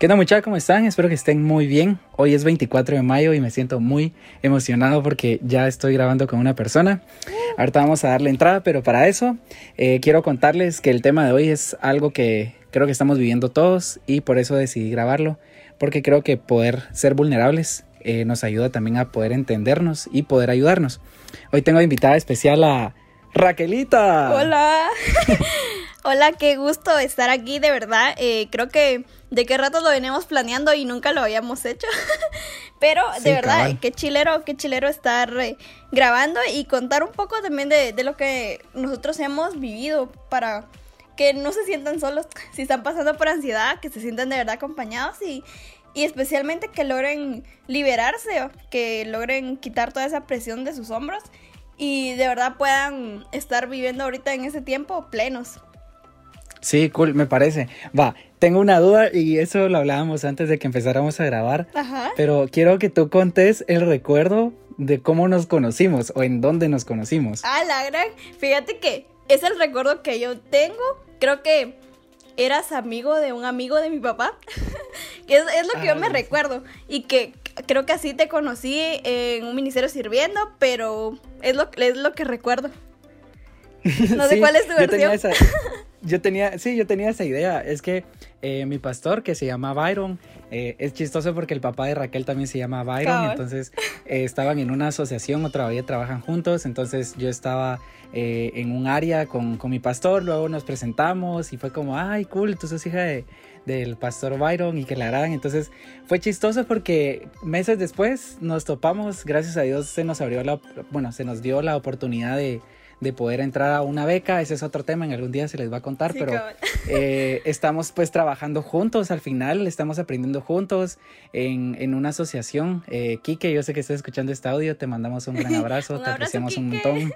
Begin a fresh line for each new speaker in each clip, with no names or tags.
¿Qué tal muchachos? ¿Cómo están? Espero que estén muy bien. Hoy es 24 de mayo y me siento muy emocionado porque ya estoy grabando con una persona. Ahorita vamos a darle entrada, pero para eso eh, quiero contarles que el tema de hoy es algo que creo que estamos viviendo todos y por eso decidí grabarlo, porque creo que poder ser vulnerables eh, nos ayuda también a poder entendernos y poder ayudarnos. Hoy tengo invitada especial a Raquelita.
Hola. Hola, qué gusto estar aquí, de verdad. Eh, creo que de qué rato lo venimos planeando y nunca lo habíamos hecho. Pero de verdad, qué chilero, qué chilero estar eh, grabando y contar un poco también de, de, lo que nosotros hemos vivido para que no se sientan solos, si están pasando por ansiedad, que se sientan de verdad acompañados y, y especialmente que logren liberarse, que logren quitar toda esa presión de sus hombros y de verdad puedan estar viviendo ahorita en ese tiempo plenos.
Sí, cool, me parece. Va, tengo una duda y eso lo hablábamos antes de que empezáramos a grabar. Ajá. Pero quiero que tú contes el recuerdo de cómo nos conocimos o en dónde nos conocimos.
Ah, la gran. Fíjate que es el recuerdo que yo tengo. Creo que eras amigo de un amigo de mi papá. que es, lo que yo me ah, recuerdo. Y que creo que así te conocí en un ministerio sirviendo, pero es lo, es lo que recuerdo. No sé cuál es tu versión.
Yo tenía, sí, yo tenía esa idea. Es que eh, mi pastor, que se llama Byron, eh, es chistoso porque el papá de Raquel también se llama Byron. Entonces eh, estaban en una asociación o todavía trabajan juntos. Entonces yo estaba en un área con, con, mi pastor. Luego nos presentamos y fue como, ay, cool, tú sos hija de, del pastor Byron y que la agradan. Entonces fue chistoso porque meses después nos topamos. Gracias a Dios se nos abrió la, bueno, se nos dio la oportunidad de de poder entrar a una beca, ese es otro tema, en algún día se les va a contar, pero eh, estamos pues trabajando juntos al final, estamos aprendiendo juntos en, en una asociación. Eh, Kike, yo sé que estás escuchando este audio, te mandamos un gran abrazo, te apreciamos un montón.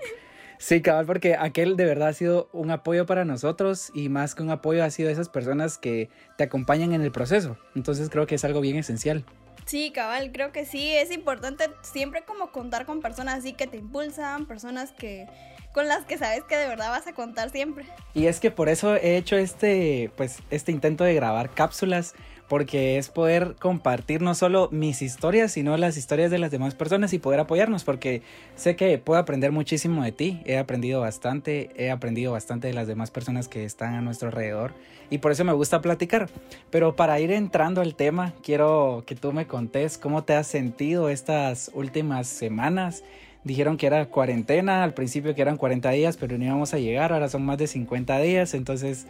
Sí, cabal, porque aquel de verdad ha sido un apoyo para nosotros y más que un apoyo ha sido esas personas que te acompañan en el proceso. Entonces creo que es algo bien esencial.
Sí, cabal, creo que sí, es importante siempre como contar con personas así que te impulsan, personas que con las que sabes que de verdad vas a contar siempre.
Y es que por eso he hecho este, pues, este intento de grabar cápsulas, porque es poder compartir no solo mis historias, sino las historias de las demás personas y poder apoyarnos, porque sé que puedo aprender muchísimo de ti, he aprendido bastante, he aprendido bastante de las demás personas que están a nuestro alrededor y por eso me gusta platicar. Pero para ir entrando al tema, quiero que tú me contés cómo te has sentido estas últimas semanas dijeron que era cuarentena, al principio que eran 40 días, pero no íbamos a llegar, ahora son más de 50 días, entonces...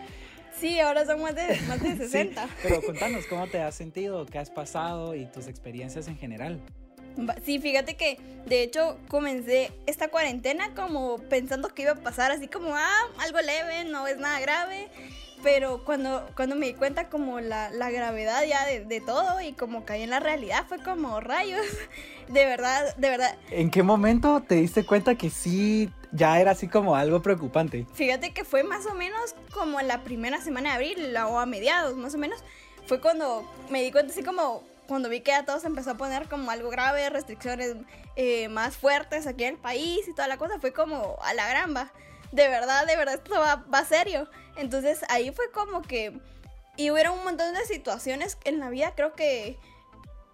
Sí, ahora son más de, más de 60.
pero contanos cómo te has sentido, qué has pasado y tus experiencias en general.
Sí, fíjate que de hecho comencé esta cuarentena como pensando que iba a pasar así como, ah, algo leve, no es nada grave pero cuando, cuando me di cuenta como la, la gravedad ya de, de, todo y como caí en la realidad fue como rayos, de verdad, de verdad.
¿En qué momento te diste cuenta que sí ya era así como algo preocupante?
Fíjate que fue más o menos como la primera semana de abril o a mediados más o menos, fue cuando me di cuenta así como cuando vi que ya todo se empezó a poner como algo grave, restricciones eh, más fuertes aquí en el país y toda la cosa, fue como a la gramba de verdad, de verdad, esto va, va serio. Entonces ahí fue como que... Y hubo un montón de situaciones en la vida, creo que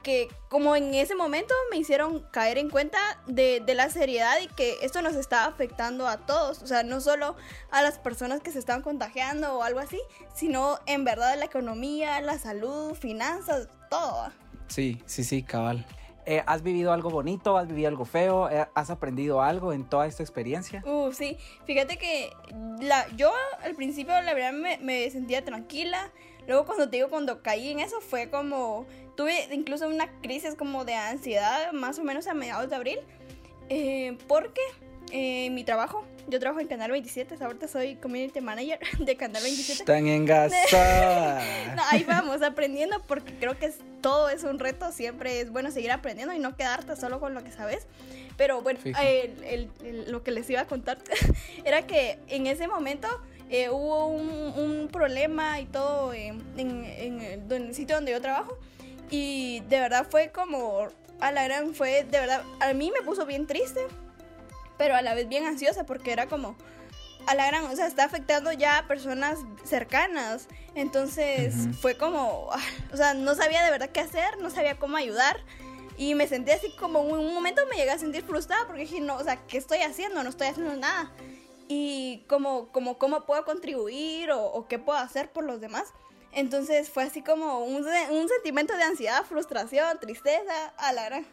que como en ese momento me hicieron caer en cuenta de, de, la seriedad y que esto nos estaba afectando a todos, o sea, no solo a las personas que se estaban contagiando o algo así, sino en verdad la economía, la salud, finanzas, todo.
Sí, sí, sí, cabal. Eh, ¿Has vivido algo bonito? ¿Has vivido algo feo? Eh, ¿Has aprendido algo en toda esta experiencia?
Uh, sí. Fíjate que la, yo al principio la verdad me, me, sentía tranquila. Luego cuando te digo, cuando caí en eso fue como... Tuve incluso una crisis como de ansiedad más o menos a mediados de abril. Eh, porque eh, mi trabajo. Yo trabajo en Canal 27, ahorita soy community manager de Canal 27.
Están engasadas.
no, ahí vamos aprendiendo porque creo que todo es un reto, siempre es bueno seguir aprendiendo y no quedarte solo con lo que sabes. Pero bueno, lo que les iba a contar era que en ese momento eh, hubo un, problema y todo en, en, el sitio donde yo trabajo y de verdad fue como a la gran fue de verdad a mí me puso bien triste pero a la vez bien ansiosa porque era como, a la gran, o sea, está afectando ya a personas cercanas. Entonces fue como, ah, o sea, no sabía de verdad qué hacer, no sabía cómo ayudar. Y me sentí así como en un momento me llegué a sentir frustrada porque dije, no, o sea, ¿qué estoy haciendo? No estoy haciendo nada. Y como, como cómo puedo contribuir o, qué puedo hacer por los demás. Entonces fue así como un, un sentimiento de ansiedad, frustración, tristeza, a la gran.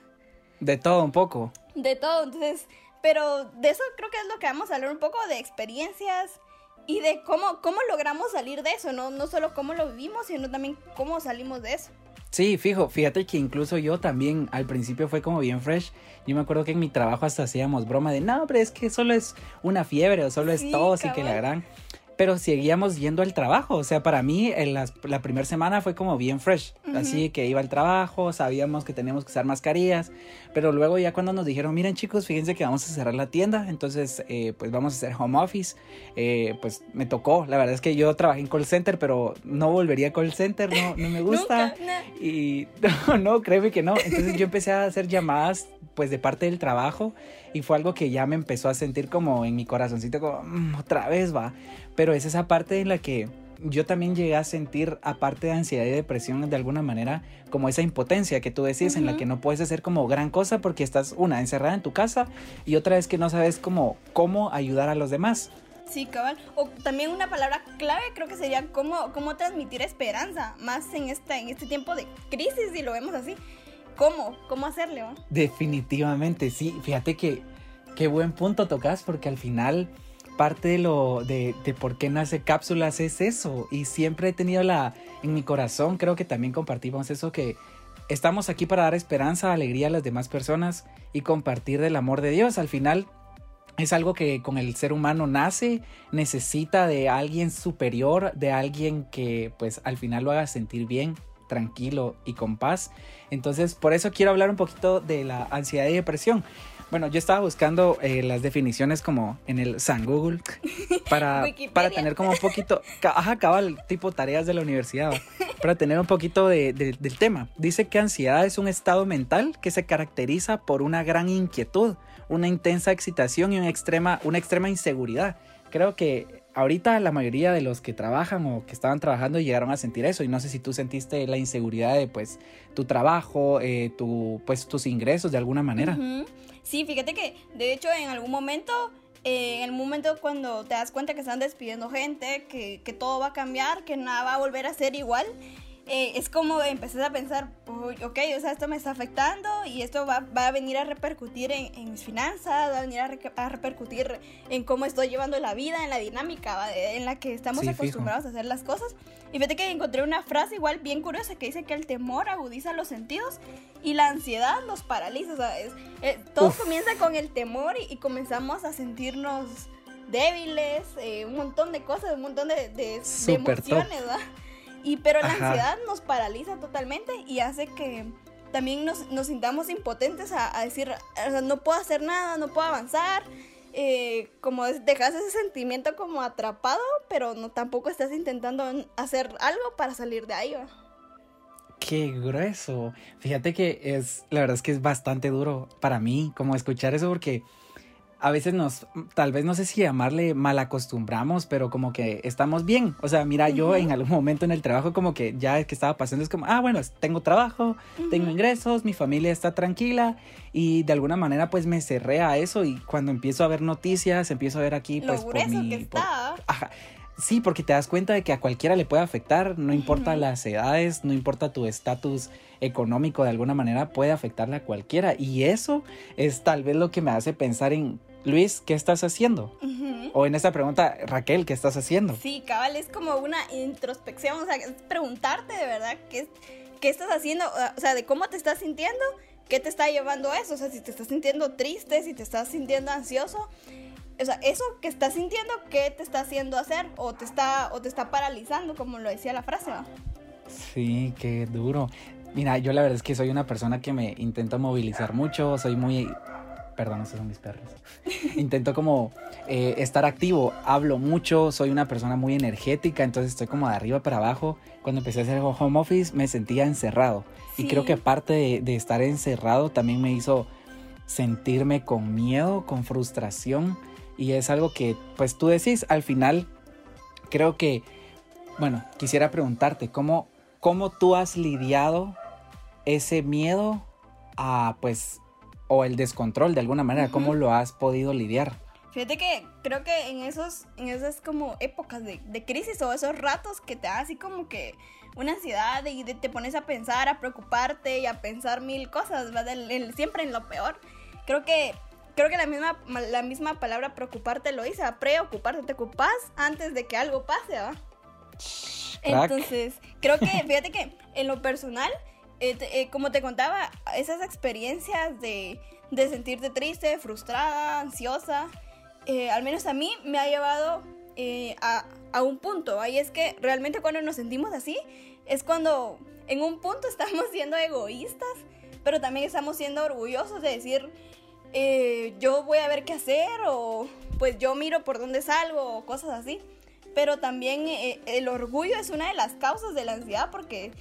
De todo un poco.
De todo, entonces pero de eso creo que es lo que vamos a hablar un poco de experiencias y de cómo, cómo logramos salir de eso, ¿no? No solo cómo lo vivimos, sino también cómo salimos de eso.
Sí, fijo, fíjate que incluso yo también al principio fue como bien fresh. Yo me acuerdo que en mi trabajo hasta hacíamos broma de, no, pero es que solo es una fiebre o solo es tos y que la gran pero seguíamos yendo al trabajo. O sea, para mí en la, primera semana fue como bien fresh. Así que iba al trabajo, sabíamos que teníamos que usar mascarillas, pero luego ya cuando nos dijeron, miren chicos, fíjense que vamos a cerrar la tienda, entonces eh, pues vamos a hacer home office, eh, pues me tocó. La verdad es que yo trabajé en call center, pero no volvería a call center, no, no me gusta. Y no, no, créeme que no. Entonces yo empecé a hacer llamadas pues de parte del trabajo y fue algo que ya me empezó a sentir como en mi corazoncito como mm, otra vez va pero es esa parte en la que yo también llegué a sentir aparte de ansiedad y depresión de alguna manera como esa impotencia que tú decís en la que no puedes hacer como gran cosa porque estás una encerrada en tu casa y otra vez que no sabes cómo cómo ayudar a los demás
Sí, cabal. O también una palabra clave creo que sería cómo, cómo transmitir esperanza, más en, esta, en este tiempo de crisis, si lo vemos así. ¿Cómo? ¿Cómo hacerle?
Definitivamente, sí. Fíjate que qué buen punto tocas porque al final parte de lo de, de, por qué nace cápsulas es eso y siempre he tenido la en mi corazón creo que también compartimos eso que estamos aquí para dar esperanza alegría a las demás personas y compartir del amor de Dios al final es algo que con el ser humano nace necesita de alguien superior de alguien que pues al final lo haga sentir bien tranquilo y con paz. Entonces, por eso quiero hablar un poquito de la ansiedad y depresión. Bueno, yo estaba buscando eh, las definiciones como en el San Google para, para tener como un poquito, ajá, cabal, tipo tareas de la universidad, para tener un poquito de, del tema. Dice que ansiedad es un estado mental que se caracteriza por una gran inquietud, una intensa excitación y una extrema, una extrema inseguridad. Creo que ahorita la mayoría de los que trabajan o que estaban trabajando llegaron a sentir eso y no sé si tú sentiste la inseguridad de pues tu trabajo, eh, tu, pues tus ingresos de alguna manera.
Sí, fíjate que de hecho en algún momento, eh, en el momento cuando te das cuenta que están despidiendo gente, que, que todo va a cambiar, que nada va a volver a ser igual, eh, es como empezar a pensar, ok, o sea, esto me está afectando y esto va, va a venir a repercutir en, en, mis finanzas, va a venir a, repercutir en cómo estoy llevando la vida, en la dinámica en la que estamos acostumbrados a hacer las cosas. Y fíjate que encontré una frase igual bien curiosa que dice que el temor agudiza los sentidos y la ansiedad los paraliza. O sea, eh, todo comienza con el temor y, comenzamos a sentirnos débiles, eh, un montón de cosas, un montón de, de, de emociones, ¿verdad? Y pero la ansiedad nos paraliza totalmente y hace que también nos, nos sintamos impotentes a, decir, o sea, no puedo hacer nada, no puedo avanzar. Eh, como dejas ese sentimiento como atrapado, pero no tampoco estás intentando hacer algo para salir de ahí.
Qué grueso. Fíjate que es, la verdad es que es bastante duro para mí como escuchar eso porque a veces nos, tal vez no sé si llamarle mal acostumbramos, pero como que estamos bien. O sea, mira, yo en algún momento en el trabajo como que ya que estaba pasando es como, ah, bueno, tengo trabajo, tengo ingresos, mi familia está tranquila y de alguna manera pues me cerré a eso y cuando empiezo a ver noticias, empiezo a ver aquí pues por mi...
Que está.
ajá, Sí, porque te das cuenta de que a cualquiera le puede afectar, no importa las edades, no importa tu estatus económico, de alguna manera puede afectarle a cualquiera. Y eso es tal vez lo que me hace pensar en, Luis, ¿qué estás haciendo? O en esta pregunta, Raquel, ¿qué estás haciendo?
Sí, cabal, es como una introspección, o sea, es preguntarte de verdad qué, qué estás haciendo, o sea, de cómo te estás sintiendo, qué te está llevando a eso, o sea, si te estás sintiendo triste, si te estás sintiendo ansioso o sea, eso que estás sintiendo, ¿qué te está haciendo hacer? O te está, o te está paralizando, como lo decía la frase,
Sí, qué duro. Mira, yo la verdad es que soy una persona que me intento movilizar mucho, soy muy... Perdón, esos son mis perros. Intento como eh, estar activo, hablo mucho, soy una persona muy energética, entonces estoy como de arriba para abajo. Cuando empecé a hacer home office me sentía encerrado. Y creo que aparte de, de estar encerrado también me hizo sentirme con miedo, con frustración Y es algo que, pues tú decís, al final, creo que, bueno, quisiera preguntarte, ¿cómo, cómo tú has lidiado ese miedo a, pues, o el descontrol de alguna manera, cómo lo has podido lidiar?
Fíjate que creo que en esos, en esas como épocas de, de crisis o esos ratos que te da así como que una ansiedad y te pones a pensar, a preocuparte y a pensar mil cosas, ¿verdad? siempre en lo peor. Creo que creo que la misma, la misma palabra preocuparte lo dice, a preocuparte, te ocupas antes de que algo pase, ¿verdad? Entonces, creo que, fíjate que en lo personal, eh, eh, como te contaba, esas experiencias de, de sentirte triste, frustrada, ansiosa, eh, al menos a mí me ha llevado a, a, un punto. Ahí es que realmente cuando nos sentimos así, es cuando en un punto estamos siendo egoístas, pero también estamos siendo orgullosos de decir, eh, yo voy a ver qué hacer o pues yo miro por dónde salgo o cosas así. Pero también eh, el orgullo es una de las causas de la ansiedad porque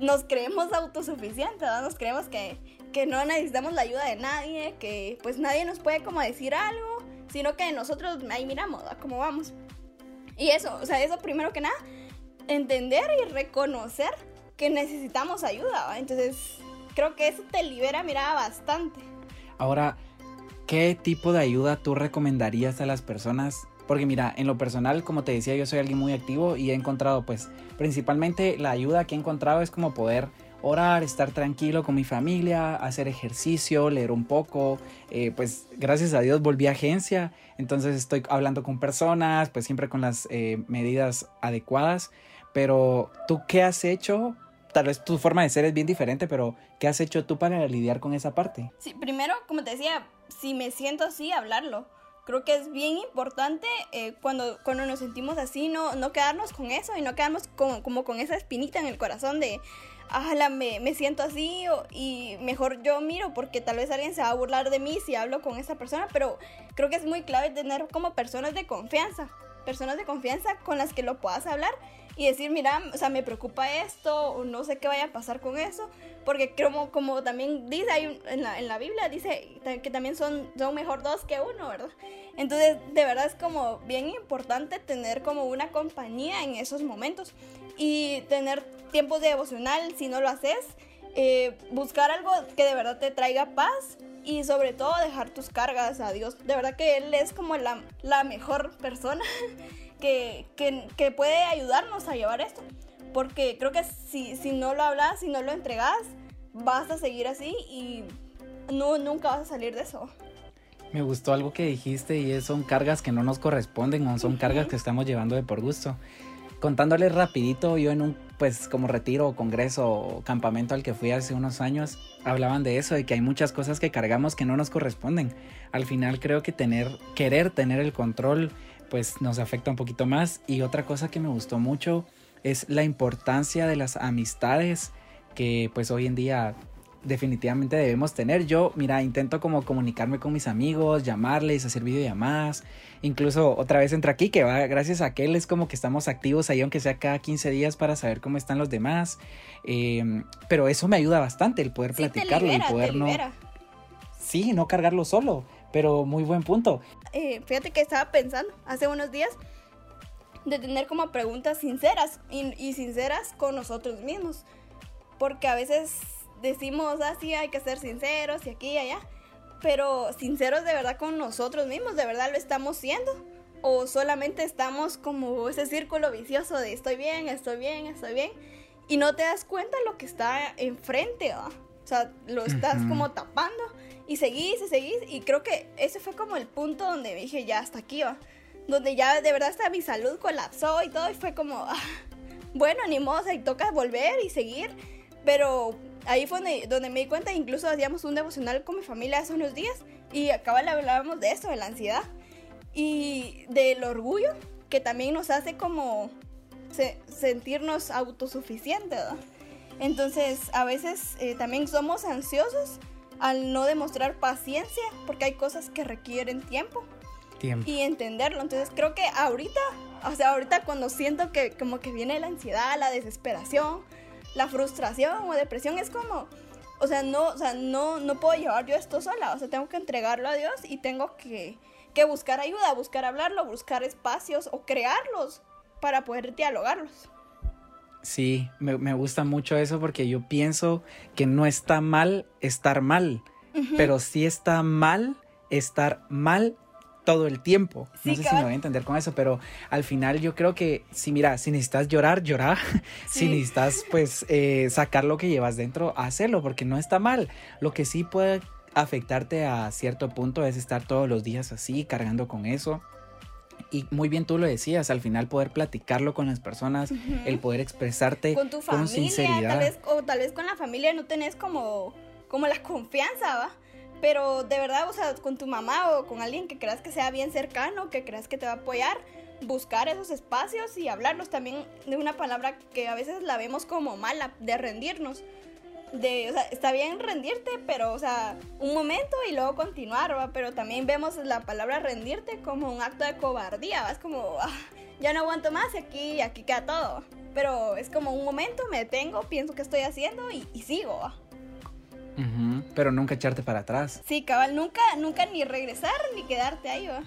nos creemos autosuficientes, ¿verdad? nos creemos que, que no necesitamos la ayuda de nadie, que pues nadie nos puede como decir algo, sino que nosotros ahí miramos cómo vamos. Y eso, o sea, eso primero que nada, entender y reconocer que necesitamos ayuda. Entonces, creo que eso te libera, mira, bastante.
Ahora, ¿qué tipo de ayuda tú recomendarías a las personas? Porque mira, en lo personal, como te decía, yo soy alguien muy activo y he encontrado, pues, principalmente la ayuda que he encontrado es como poder orar, estar tranquilo con mi familia, hacer ejercicio, leer un poco. Eh, pues gracias a Dios volví a agencia, entonces estoy hablando con personas, pues siempre con las eh, medidas adecuadas. Pero tú, ¿qué has hecho? Tal vez tu forma de ser es bien diferente, pero ¿qué has hecho tú para lidiar con esa parte?
Sí, primero, como te decía, si me siento así, hablarlo. Creo que es bien importante eh, cuando, cuando nos sentimos así, no, no quedarnos con eso y no quedarnos como con esa espinita en el corazón de, ajala, me, me siento así y mejor yo miro porque tal vez alguien se va a burlar de mí si hablo con esa persona, pero creo que es muy clave tener como personas de confianza, personas de confianza con las que lo puedas hablar y decir, mira, o sea, me preocupa esto, o no sé qué vaya a pasar con eso, porque como, como también dice ahí en la, en la Biblia, dice que también son, son mejor dos que uno, ¿verdad? Entonces, de verdad es como bien importante tener como una compañía en esos momentos y tener tiempos de devocional, si no lo haces, eh, buscar algo que de verdad te traiga paz y sobre todo dejar tus cargas a Dios. De verdad que Él es como la, la mejor persona que, puede ayudarnos a llevar esto. Porque creo que si, si no lo hablas, si no lo entregas, vas a seguir así y no, nunca vas a salir de eso.
Me gustó algo que dijiste y es, son cargas que no nos corresponden o son cargas que estamos llevando de por gusto. Contándoles rapidito, yo en un pues como retiro, congreso o campamento al que fui hace unos años, hablaban de eso, de que hay muchas cosas que cargamos que no nos corresponden. Al final creo que tener, querer tener el control pues nos afecta un poquito más. Y otra cosa que me gustó mucho es la importancia de las amistades que pues hoy en día definitivamente debemos tener. Yo, mira, intento como comunicarme con mis amigos, llamarles, hacer videollamadas. Incluso otra vez entra aquí, que va, gracias a aquel es como que estamos activos ahí, aunque sea cada 15 días, para saber cómo están los demás. Em, pero eso me ayuda bastante, el poder platicarlo y poder no. Sí, no cargarlo solo. Pero muy buen punto.
Eh, fíjate que estaba pensando hace unos días de tener como preguntas sinceras y, sinceras con nosotros mismos. Porque a veces decimos así, ah, hay que ser sinceros y aquí y allá. Pero sinceros de verdad con nosotros mismos, de verdad lo estamos siendo. O solamente estamos como ese círculo vicioso de estoy bien, estoy bien, estoy bien. Y no te das cuenta lo que está enfrente, O sea, lo estás como tapando y seguís y seguís. Y creo que ese fue como el punto donde dije, ya hasta aquí va. Donde ya de verdad hasta mi salud colapsó y todo. Y fue como, ah, bueno, ni modo, y toca volver y seguir. Pero ahí fue donde, me di cuenta, incluso hacíamos un devocional con mi familia hace unos días. Y acá hablábamos de eso, de la ansiedad. Y del orgullo, que también nos hace como sentirnos autosuficientes, Entonces, a veces eh, también somos ansiosos al no demostrar paciencia, porque hay cosas que requieren tiempo.
Tiempo.
Y entenderlo. Entonces creo que ahorita, o sea, ahorita cuando siento que como que viene la ansiedad, la desesperación, la frustración o depresión, es como, o sea, no, o sea, no, no puedo llevar yo esto sola, o sea, tengo que entregarlo a Dios y tengo que, que buscar ayuda, buscar hablarlo, buscar espacios o crearlos para poder dialogarlos.
Sí, me, gusta mucho eso porque yo pienso que no está mal estar mal, pero sí está mal estar mal todo el tiempo. no sé si me voy a entender con eso, pero al final yo creo que si mira, si necesitas llorar, llorar. si necesitas pues eh, sacar lo que llevas dentro, hacerlo, porque no está mal. Lo que sí puede afectarte a cierto punto es estar todos los días así, cargando con eso. Y muy bien tú lo decías, al final poder platicarlo con las personas, el poder expresarte
con tu familia, Tal vez, o tal vez con la familia no tenés como, como la confianza, ¿va? Pero de verdad, o sea, con tu mamá o con alguien que creas que sea bien cercano, que creas que te va a apoyar, buscar esos espacios y hablarlos también de una palabra que a veces la vemos como mala, de rendirnos de, o sea, está bien rendirte, pero, o sea, un momento y luego continuar, ¿va? Pero también vemos la palabra rendirte como un acto de cobardía, ¿va? Es como, ah, ya no aguanto más y aquí, aquí queda todo. Pero es como un momento, me detengo, pienso qué estoy haciendo y, sigo, ¿va?
Pero nunca echarte para atrás.
Sí, cabal, nunca, nunca ni regresar ni quedarte ahí, ¿va?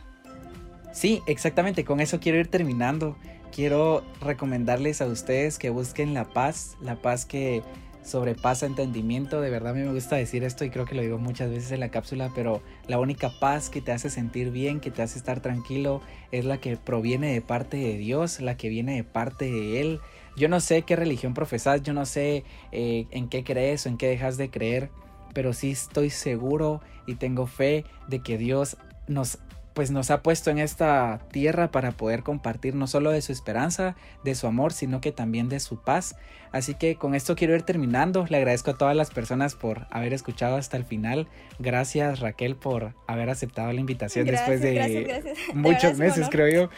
Sí, exactamente, con eso quiero ir terminando. Quiero recomendarles a ustedes que busquen la paz, la paz que sobrepasa entendimiento. De verdad a mí me gusta decir esto y creo que lo digo muchas veces en la cápsula, pero la única paz que te hace sentir bien, que te hace estar tranquilo, es la que proviene de parte de Dios, la que viene de parte de Él. Yo no sé qué religión profesas, yo no sé eh, en qué crees o en qué dejas de creer, pero sí estoy seguro y tengo fe de que Dios nos pues nos ha puesto en esta tierra para poder compartir no solo de su esperanza, de su amor, sino que también de su paz. Así que con esto quiero ir terminando. Le agradezco a todas las personas por haber escuchado hasta el final. Gracias Raquel por haber aceptado la invitación después de muchos meses, creo yo.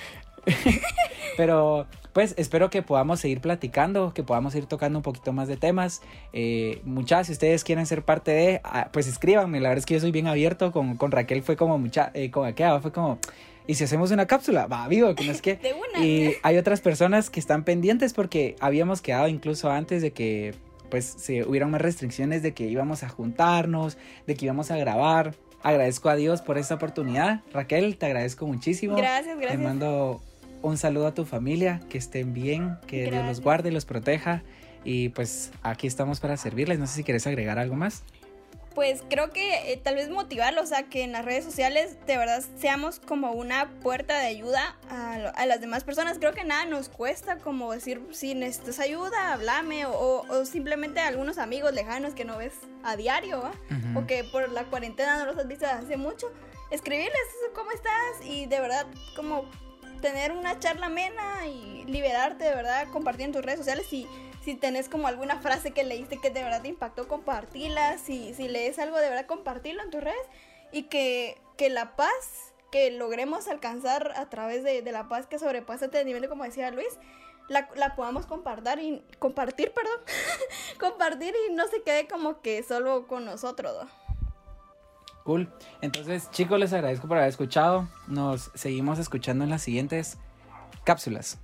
Pero pues espero que podamos seguir platicando, que podamos ir tocando un poquito más de temas. Eh, muchas, si ustedes quieren ser parte de, ah, pues escríbanme. La verdad es que yo soy bien abierto. Con, con Raquel fue como mucha, eh, con aquella fue como, y si hacemos una cápsula, va, vivo, que no es que. Y hay otras personas que están pendientes porque habíamos quedado incluso antes de que pues se hubieran más restricciones de que íbamos a juntarnos, de que íbamos a grabar. Agradezco a Dios por esta oportunidad. Raquel, te agradezco muchísimo.
Gracias, gracias.
Te mando un saludo a tu familia, que estén bien, que Dios los guarde y los proteja. Y pues aquí estamos para servirles. No sé si quieres agregar algo más.
Pues creo que eh, tal vez motivarlos, sea, que en las redes sociales de verdad seamos como una puerta de ayuda a, las demás personas. Creo que nada nos cuesta como decir, si necesitas ayuda, háblame, o, o, simplemente algunos amigos lejanos que no ves a diario, o que por la cuarentena no los has visto hace mucho, escribirles cómo estás y de verdad como tener una charla amena y liberarte de verdad, compartir en tus redes sociales. Si, si tenés como alguna frase que leíste que de verdad te impactó, compartirla. Si, si lees algo, de verdad, compartirlo en tus redes. Y que, que la paz que logremos alcanzar a través de, de la paz que sobrepasa el entendimiento, como decía Luis, la, la, podamos compartir y compartir, perdón, compartir y no se quede como que solo con nosotros.
Cool. Entonces, chicos, les agradezco por haber escuchado. Nos seguimos escuchando en las siguientes cápsulas.